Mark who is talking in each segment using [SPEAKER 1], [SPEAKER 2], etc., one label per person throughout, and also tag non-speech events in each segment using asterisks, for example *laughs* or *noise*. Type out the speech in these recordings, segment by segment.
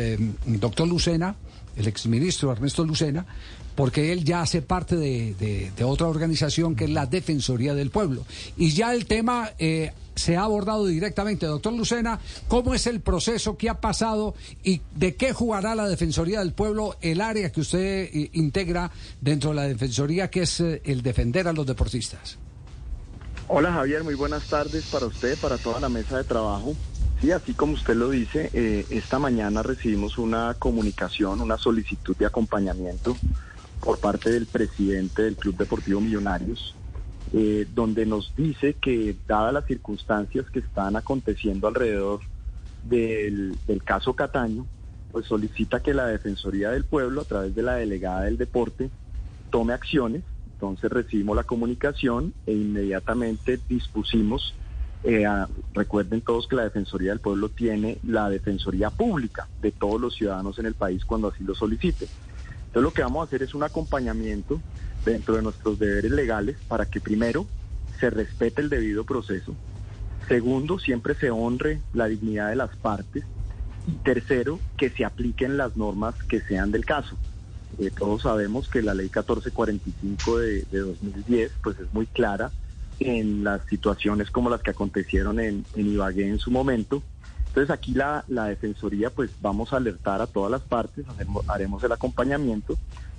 [SPEAKER 1] em, doctor Lucena, el exministro Ernesto Lucena, porque él ya hace parte de, otra organización que es la Defensoría del Pueblo. Y ya el tema eh, se ha abordado directamente. Doctor Lucena, ¿cómo es el proceso que ha pasado y de qué jugará la Defensoría del Pueblo, el área que usted eh, integra dentro de la Defensoría, que es eh, el defender a los deportistas?
[SPEAKER 2] Hola Javier, muy buenas tardes para usted, para toda la mesa de trabajo. Sí, así como usted lo dice, eh, esta mañana recibimos una comunicación, una solicitud de acompañamiento por parte del presidente del Club Deportivo Millonarios, eh, donde nos dice que dadas las circunstancias que están aconteciendo alrededor del, del caso Cataño, pues solicita que la Defensoría del Pueblo, a través de la delegada del deporte, tome acciones. Entonces recibimos la comunicación e inmediatamente dispusimos eh, recuerden todos que la Defensoría del Pueblo tiene la Defensoría Pública de todos los ciudadanos en el país cuando así lo solicite. Entonces lo que vamos a hacer es un acompañamiento dentro de nuestros deberes legales para que primero se respete el debido proceso, segundo, siempre se honre la dignidad de las partes y tercero, que se apliquen las normas que sean del caso. Eh, todos sabemos que la ley 1445 de, de 2010 pues es muy clara en las situaciones como las que acontecieron en, Ibagué en su momento. Entonces aquí la, Defensoría pues vamos a alertar a todas las partes, haremos el acompañamiento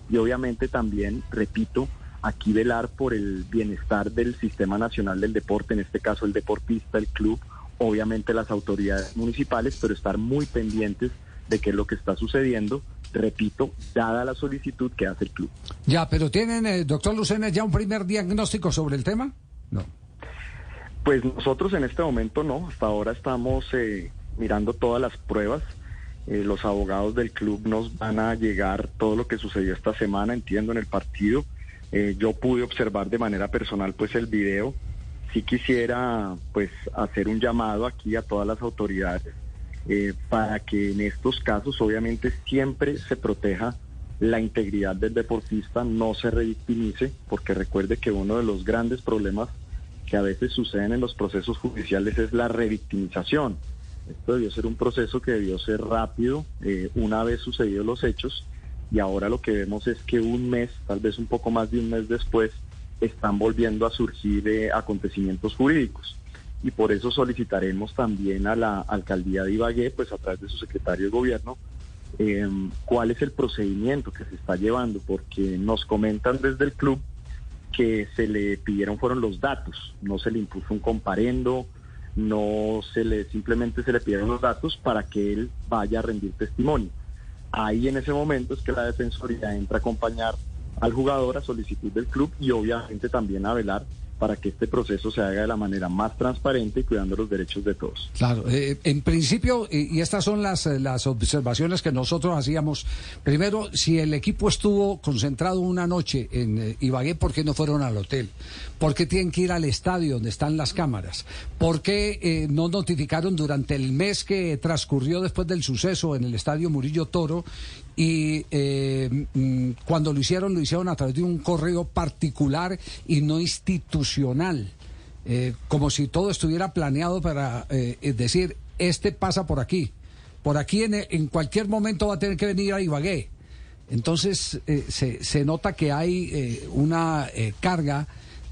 [SPEAKER 2] y obviamente también, repito, aquí velar por el bienestar del Sistema Nacional del Deporte, en este caso el deportista, el club, obviamente las autoridades municipales, pero estar muy pendientes de qué es lo que está sucediendo, repito, dada la solicitud que hace el club.
[SPEAKER 1] Ya, pero tienen, eh, doctor Lucena, ya un primer diagnóstico sobre el tema. No.
[SPEAKER 2] Pues nosotros en este momento no, hasta ahora estamos eh, mirando todas las pruebas. Eh, los abogados del club nos van a llegar todo lo que sucedió esta semana, entiendo, en el partido. Eh, yo pude observar de manera personal pues el video. Sí quisiera pues hacer un llamado aquí a todas las autoridades para que en estos casos obviamente siempre se proteja la integridad del deportista, no se revictimice, porque recuerde que uno de los grandes problemas que a veces suceden en los procesos judiciales es la revictimización. Esto debió ser un proceso que debió ser rápido eh, una vez sucedidos los hechos y ahora lo que vemos es que un mes, tal vez un poco más de un mes después, están volviendo a surgir eh, acontecimientos jurídicos. Y por eso solicitaremos también a la alcaldía de Ibagué, pues a través de su secretario de gobierno, Em, cuál es el procedimiento que se está llevando, porque nos comentan desde el club que se le pidieron fueron los datos, no se le impuso un comparendo, no se le simplemente se le pidieron los datos para que él vaya a rendir testimonio. Ahí en ese momento es que la defensoría entra a acompañar al jugador a solicitud del club y obviamente también a velar para que este proceso se haga de la manera más transparente y cuidando los derechos de todos.
[SPEAKER 1] Claro, eh, en principio, y estas son las, eh, las observaciones que nosotros hacíamos. Primero, si el equipo estuvo concentrado una noche en eh, Ibagué, ¿por qué no fueron al hotel? ¿Por qué tienen que ir al estadio donde están las cámaras? ¿Por qué no notificaron durante el mes que transcurrió después del suceso en el estadio Murillo Toro y mm, cuando lo hicieron, lo hicieron a través de un correo particular y no institucional, eh, como si todo estuviera planeado para eh, decir, este pasa por aquí, por aquí en, en, cualquier momento va a tener que venir a Ibagué. Entonces se, se, nota que hay una carga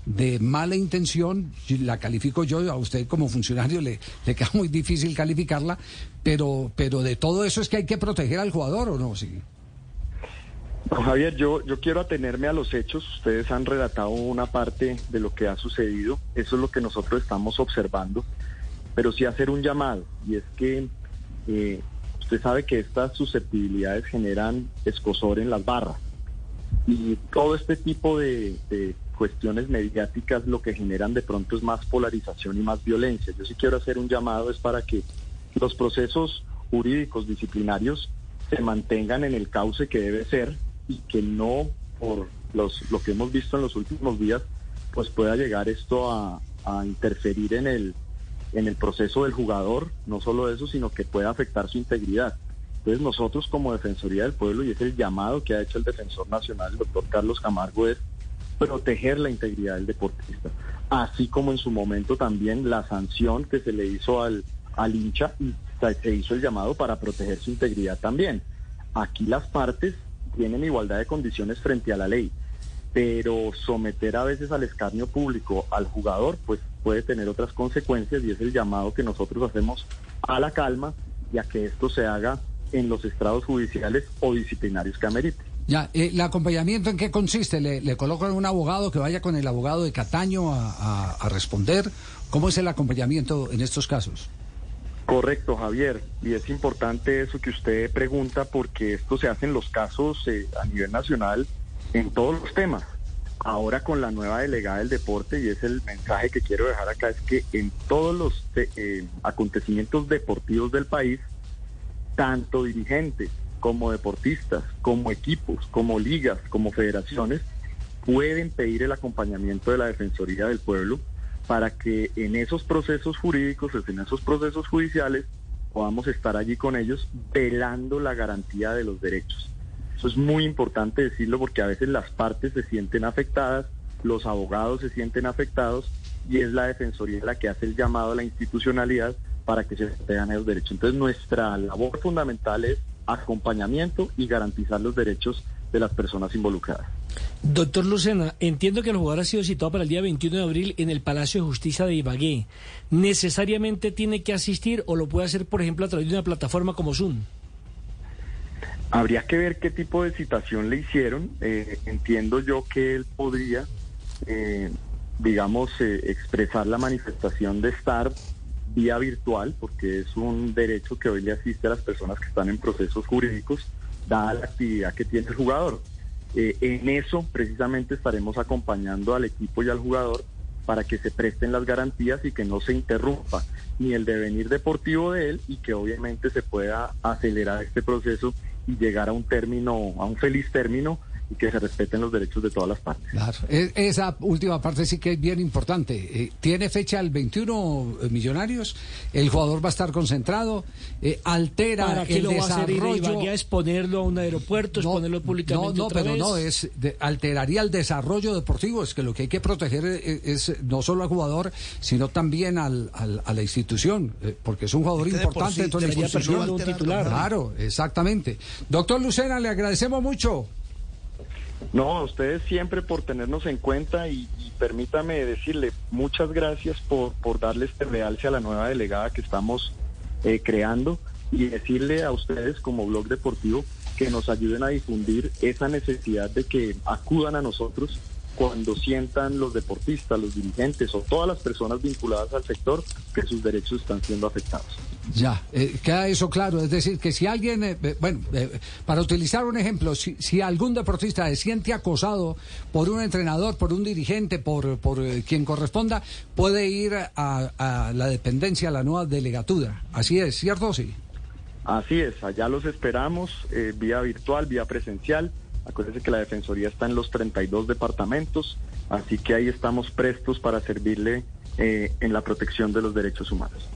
[SPEAKER 1] de mala intención, la califico yo, a usted como funcionario le, le queda *laughs* muy difícil calificarla, pero, pero de todo eso es que hay que proteger al jugador o no, sí.
[SPEAKER 2] Javier, yo, yo quiero atenerme a los hechos. Ustedes han relatado una parte de lo que ha sucedido. Eso es lo que nosotros estamos observando. Pero sí hacer un llamado. Y es que eh, usted sabe que estas susceptibilidades generan escosor en las barras. Y todo este tipo de cuestiones mediáticas lo que generan de pronto es más polarización y más violencia. Yo sí quiero hacer un llamado es para que los procesos jurídicos disciplinarios se mantengan en el cauce que debe ser y que no por los, lo que hemos visto en los últimos días pues pueda llegar esto a, a interferir en el, en el proceso del jugador, no solo eso, sino que pueda afectar su integridad. Entonces nosotros como Defensoría del Pueblo, y es el llamado que ha hecho el Defensor Nacional, el doctor Carlos Camargo, es proteger la integridad del deportista, así como en su momento también la sanción que se le hizo al, al hincha y se hizo el llamado para proteger su integridad también. Aquí las partes tienen igualdad de condiciones frente a la ley, pero someter a veces al escarnio público al jugador, pues puede tener otras consecuencias y es el llamado que nosotros hacemos a la calma y a que esto se haga en los estrados judiciales o disciplinarios que amerite.
[SPEAKER 1] Ya, eh, ¿el acompañamiento en qué consiste? ¿Le, ¿Le, colocan un abogado que vaya con el abogado de Cataño a, a, responder? ¿Cómo es el acompañamiento en estos casos?
[SPEAKER 2] Correcto, Javier. Y es importante eso que usted pregunta porque esto se hace en los casos eh, a nivel nacional en todos los temas. Ahora con la nueva delegada del deporte, y es el mensaje que quiero dejar acá, es que en todos los eh, acontecimientos deportivos del país, tanto dirigentes como deportistas, como equipos, como ligas, como federaciones, pueden pedir el acompañamiento de la Defensoría del Pueblo para que en esos procesos jurídicos, en esos procesos judiciales, podamos estar allí con ellos velando la garantía de los derechos. Eso es muy importante decirlo porque a veces las partes se sienten afectadas, los abogados se sienten afectados y es la Defensoría la que hace el llamado a la institucionalidad para que se protejan esos derechos. Entonces nuestra labor fundamental es acompañamiento y garantizar los derechos de las personas involucradas.
[SPEAKER 3] Doctor Lucena, entiendo que el jugador ha sido citado para el día 21 de abril en el Palacio de Justicia de Ibagué. ¿Necesariamente tiene que asistir o lo puede hacer, por ejemplo, a través de una plataforma como Zoom?
[SPEAKER 2] Habría que ver qué tipo de citación le hicieron. Eh, entiendo yo que él podría, eh, digamos, eh, expresar la manifestación de estar vía virtual, porque es un derecho que hoy le asiste a las personas que están en procesos jurídicos, dada la actividad que tiene el jugador. Eh, en eso precisamente estaremos acompañando al equipo y al jugador para que se presten las garantías y que no se interrumpa ni el devenir deportivo de él y que obviamente se pueda acelerar este proceso y llegar a un término, a un feliz término y que se respeten los derechos de todas las partes.
[SPEAKER 1] Claro, esa última parte sí que es bien importante. Eh, tiene fecha el 21 eh, Millonarios, el jugador va a estar concentrado, eh, altera
[SPEAKER 3] ¿Para qué
[SPEAKER 1] el
[SPEAKER 3] lo
[SPEAKER 1] desarrollo.
[SPEAKER 3] Va a exponerlo a un aeropuerto,
[SPEAKER 1] No,
[SPEAKER 3] exponerlo públicamente
[SPEAKER 1] No, no,
[SPEAKER 3] otra
[SPEAKER 1] pero
[SPEAKER 3] vez?
[SPEAKER 1] no, es de- alteraría el desarrollo deportivo. Es que lo que hay que proteger es, es no solo al jugador, sino también al, al- a la institución, eh, porque es un jugador
[SPEAKER 4] que de por
[SPEAKER 1] importante
[SPEAKER 4] sí
[SPEAKER 1] dentro de
[SPEAKER 3] un titular.
[SPEAKER 1] Claro, exactamente. Doctor Lucena, le agradecemos mucho.
[SPEAKER 2] No, a ustedes siempre por tenernos en cuenta y, permítame decirle muchas gracias por, por darle este realce a la nueva delegada que estamos eh, creando y decirle a ustedes como blog deportivo que nos ayuden a difundir esa necesidad de que acudan a nosotros cuando sientan los deportistas, los dirigentes o todas las personas vinculadas al sector que sus derechos están siendo afectados.
[SPEAKER 1] Ya, eh, queda eso claro. Es decir, que si alguien, eh, eh, bueno, eh, para utilizar un ejemplo, si, si algún deportista se siente acosado por un entrenador, por un dirigente, por, por quien corresponda, puede ir a, a la dependencia, a la nueva delegatura. Así es, ¿cierto? Sí.
[SPEAKER 2] Así es, allá los esperamos, vía virtual, vía presencial. Acuérdense que la Defensoría está en los 32 departamentos, así que ahí estamos prestos para servirle eh, en la protección de los derechos humanos.